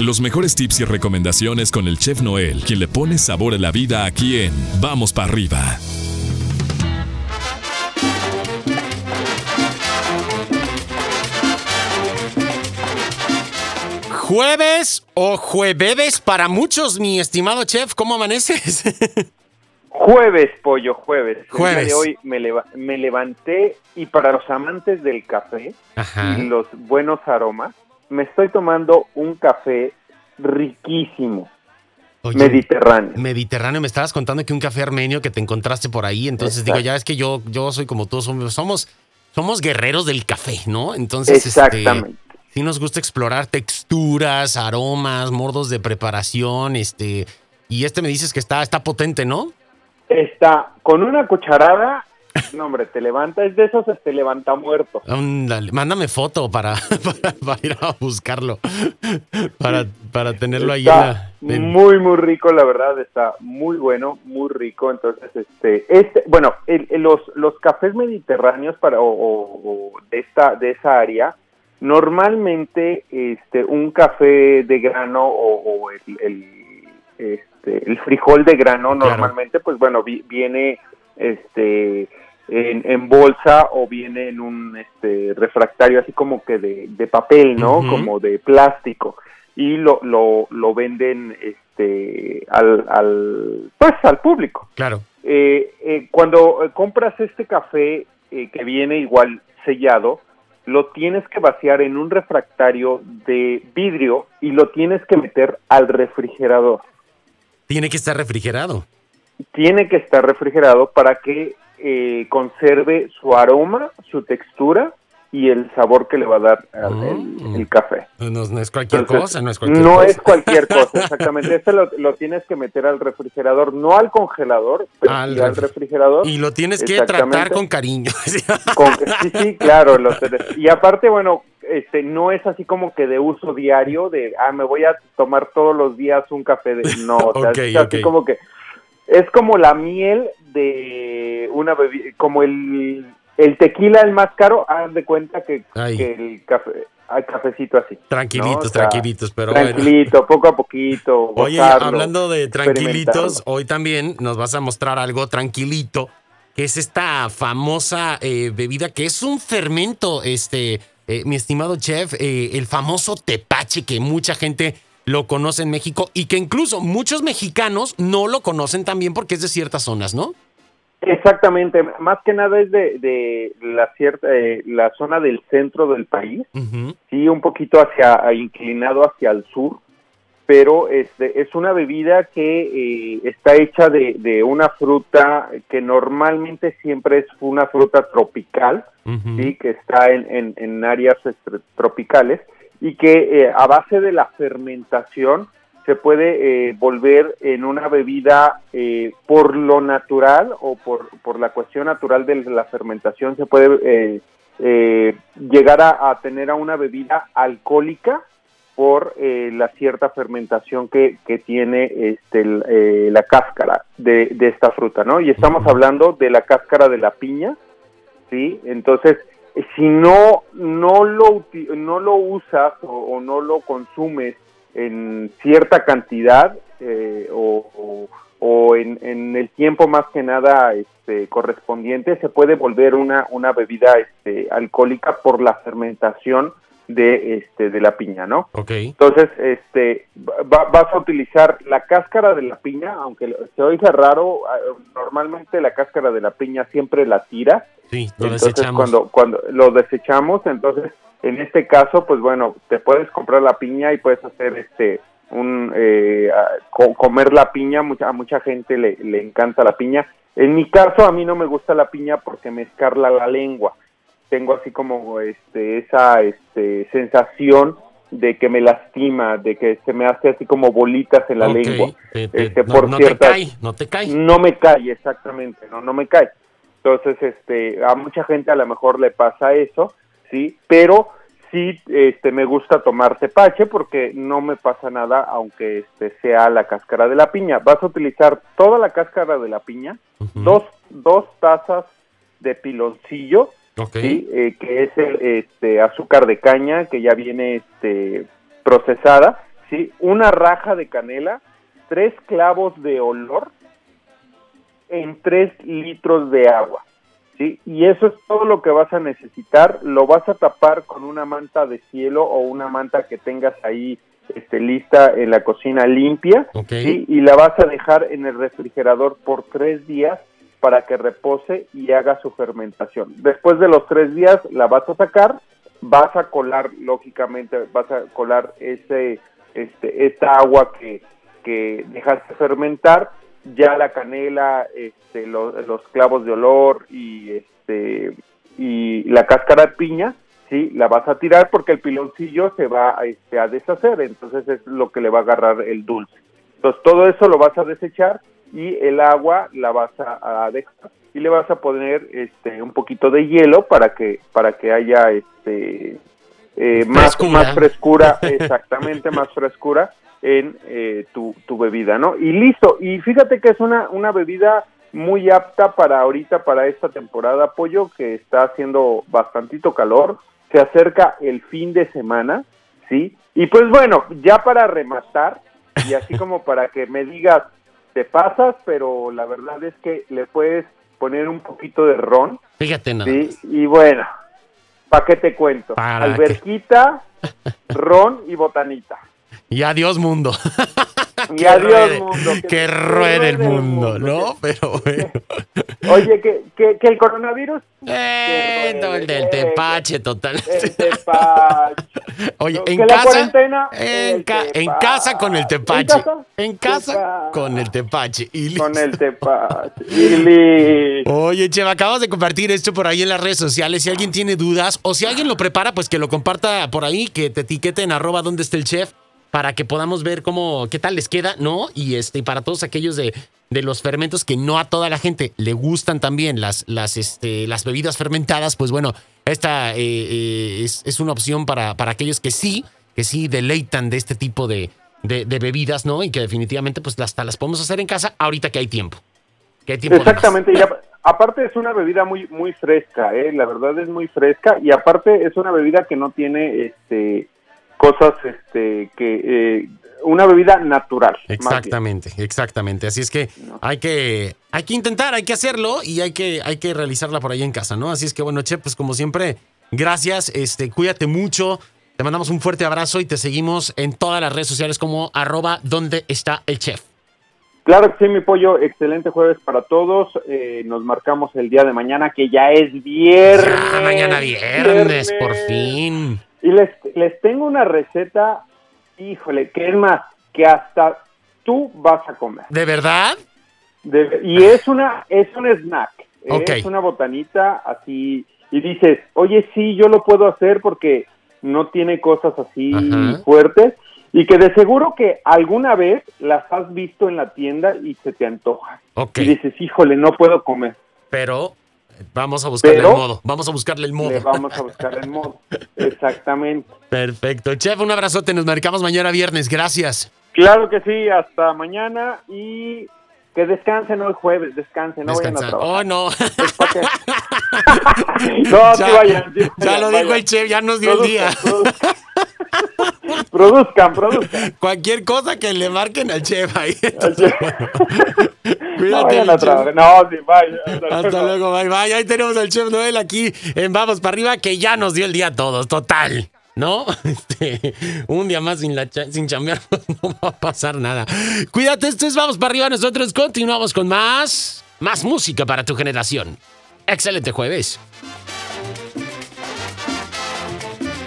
Los mejores tips y recomendaciones con el chef Noel, quien le pone sabor a la vida aquí en Vamos para arriba. Jueves o jueves para muchos, mi estimado chef, ¿cómo amaneces? Jueves, pollo, jueves. El día Jueves. de hoy me, leva- me levanté y para los amantes del café Ajá. y los buenos aromas, me estoy tomando un café riquísimo, Oye, mediterráneo. Mediterráneo, me estabas contando que un café armenio que te encontraste por ahí, entonces digo, ya es que yo, yo soy como tú, somos, somos, somos guerreros del café, ¿no? Entonces, este, Exactamente. sí nos gusta explorar texturas, aromas, modos de preparación, este, y este me dices que está, está potente, ¿no? Está con una cucharada, no hombre, te levanta, es de esos este levanta muerto. Ándale, mándame foto para, para, para ir a buscarlo, para, para tenerlo ahí en Está la... en- muy muy rico, la verdad, está muy bueno, muy rico. Entonces, este, este, bueno, el- el- los los cafés mediterráneos para o, o- o de esta de esa área, normalmente, este, un café de grano o, o el, el, este, el frijol de grano, Claro. normalmente, pues bueno, vi- viene, este en, en bolsa o viene en un este refractario así como que de, de papel, ¿no? Como de plástico y lo, lo, lo venden este al, al pues al público. Claro, Eh, eh, cuando compras este café eh, que viene igual sellado, lo tienes que vaciar en un refractario de vidrio y lo tienes que meter al refrigerador. tiene que estar refrigerado. Tiene que estar refrigerado para que eh, conserve su aroma, su textura y el sabor que le va a dar al- el- el café. No, no es cualquier Entonces, cosa, no es cualquier no cosa. es cualquier cosa, exactamente. Este lo, lo tienes que meter al refrigerador, no al congelador, pero Al sí al refri- refrigerador. Y lo tienes que tratar con cariño. Con- sí, sí, claro. lo y aparte, bueno, este no es así como que de uso diario, de, ah, me voy a tomar todos los días un café de... No, o sea, es así como que... Es como la miel de una bebida, como el, el tequila el más caro, haz de cuenta que, el café, hay cafecito así. Tranquilitos, ¿no? O sea, tranquilitos, pero bueno. tranquilito, poco a poquito. Oye, hablando de tranquilitos, hoy también nos vas a mostrar algo tranquilito, que es esta famosa eh, bebida que es un fermento, este, eh, mi estimado chef, eh, el famoso tepache que mucha gente lo conoce en México y que incluso muchos mexicanos no lo conocen también porque es de ciertas zonas, ¿no? Exactamente, más que nada es de, de la cierta eh, la zona del centro del país, Ujú. sí, un poquito hacia inclinado hacia el sur, pero este es una bebida que eh, está hecha de, de una fruta que normalmente siempre es una fruta tropical, Ujú. sí, que está en, en, en áreas este, tropicales y que eh, a base de la fermentación se puede eh, volver en una bebida eh, por lo natural o por, por la cuestión natural de la fermentación se puede eh, eh, llegar a, a tener a una bebida alcohólica por eh, la cierta fermentación que, que tiene este, la cáscara de, de esta fruta, ¿no? Y estamos hablando de la cáscara de la piña, ¿sí? Entonces, si no, no, lo, no lo usas o, o no lo consumes en cierta cantidad eh, o, o- o en, en el tiempo más que nada este, correspondiente, se puede volver una, una bebida este, alcohólica por la fermentación de, este, de la piña, ¿no? Ok. Entonces, este, va- vas a utilizar la cáscara de la piña, aunque se oiga raro, ah, normalmente la cáscara de la piña siempre la tira, Sí, lo entonces desechamos. cuando cuando lo desechamos, entonces en este caso, pues bueno, te puedes comprar la piña y puedes hacer este un eh, comer la piña, mucha, a mucha gente le, le encanta la piña. En mi caso, a mí no me gusta la piña porque me escarla la lengua. Tengo así como este esa este sensación de que me lastima, de que se me hace así como bolitas en la lengua. te- te- Este, no, por no te cae, no te cae. no me cae, exactamente, no, no me cae. Entonces, este, a mucha gente a lo mejor le pasa eso, sí, pero sí, este, me gusta tomar tepache porque no me pasa nada aunque este sea la cáscara de la piña. Vas a utilizar toda la cáscara de la piña, dos, dos tazas de piloncillo, Ok. sí, eh, que es el este, azúcar de caña que ya viene este, procesada, ¿sí? Una raja de canela, tres clavos de olor en tres litros de agua. ¿sí? Y eso es todo lo que vas a necesitar. Lo vas a tapar con una manta de cielo o una manta que tengas ahí este, lista en la cocina limpia. ¿sí? Y la vas a dejar en el refrigerador por tres días para que repose y haga su fermentación. Después de los tres días la vas a sacar, vas a colar, lógicamente, vas a colar ese, este, esta agua que, que dejaste fermentar, ya la canela, este, los clavos de olor y, este, y la cáscara de piña, sí, la vas a tirar porque el piloncillo se va este, a deshacer, entonces es lo que le va a agarrar el dulce. Entonces todo eso lo vas a desechar y el agua la vas a, dejar y le vas a poner este un poquito de hielo para que para que haya este eh, más más frescura exactamente más frescura en eh, tu, tu, bebida no y listo y fíjate que es una una bebida muy apta para ahorita para esta temporada pollo que está haciendo bastantito calor se acerca el fin de semana sí y pues bueno ya para rematar y así como para que me digas te pasas, pero la verdad es que le puedes poner un poquito de ron. Fíjate nada. ¿sí? Y bueno, ¿para qué te cuento? Alberquita, ron y botanita. Y adiós mundo. Y adiós mundo. Que, ruede el mundo, ¿no? Pero bueno. Oye, que, que, que el coronavirus. Eh, el del tepache, total. El tepache. Oye, en casa. En, en, casa con el tepache. En casa, con el tepache. Y con el tepache. Y Oye, Cheva, acabas de compartir esto por ahí en las redes sociales. Si alguien tiene dudas o si alguien lo prepara, pues que lo comparta por ahí, que te etiqueten arroba donde esté el chef para que podamos ver cómo, qué tal les queda, ¿no? Y este, para todos aquellos de, de los fermentos que no a toda la gente le gustan también las, las, este, las bebidas fermentadas, pues bueno, esta eh, eh, es, una opción para, para aquellos que sí, que sí deleitan de este tipo de, de, bebidas, ¿no? Y que definitivamente pues hasta las podemos hacer en casa ahorita que hay tiempo. Que hay tiempo Exactamente, y aparte es una bebida muy, muy fresca, ¿eh? la verdad es muy fresca y aparte es una bebida que no tiene este cosas este que eh, una bebida natural. Exactamente, exactamente. Así es que hay que hay que intentar, hay que hacerlo y hay que hay que realizarla por ahí en casa, ¿no? Así es que bueno, Che, pues como siempre, gracias, este, cuídate mucho. Te mandamos un fuerte abrazo y te seguimos en todas las redes sociales como arroba donde está el chef. Claro que sí, mi pollo. Excelente jueves para todos. Eh, nos marcamos el día de mañana, que ya es viernes. mañana viernes, por fin. Y les, les tengo una receta, híjole, que es más, que hasta tú vas a comer. ¿De verdad? y es una, es un snack. Es una botanita así. Y dices, oye, sí, yo lo puedo hacer porque no tiene cosas así fuertes. Y que de seguro que alguna vez las has visto en la tienda y se te antoja. Y dices, híjole, no puedo comer. Pero Vamos a buscarle el modo. Vamos a buscarle el modo. vamos a buscarle el modo. Exactamente. Perfecto. Chef, un abrazote. Nos marcamos mañana viernes. Gracias. Claro que sí. Hasta mañana y que descansen hoy jueves. Descansen. No vayan a trabajar. Oh, no. no, ya, vayan. ya lo dijo el chef. Ya nos dio el día. Produzcan, produzcan. Cualquier cosa que le marquen al chef ahí. Cuídate. No, no, sí, vaya. Hasta, luego, bye, bye. Ahí tenemos al chef Noel aquí en Vamos para arriba, que ya nos dio el día a todos, total. ¿no? Este, un día más sin, la sin chambear no va a pasar nada. Cuídate, esto es Vamos para arriba. Nosotros continuamos con más, más música para tu generación. Excelente jueves.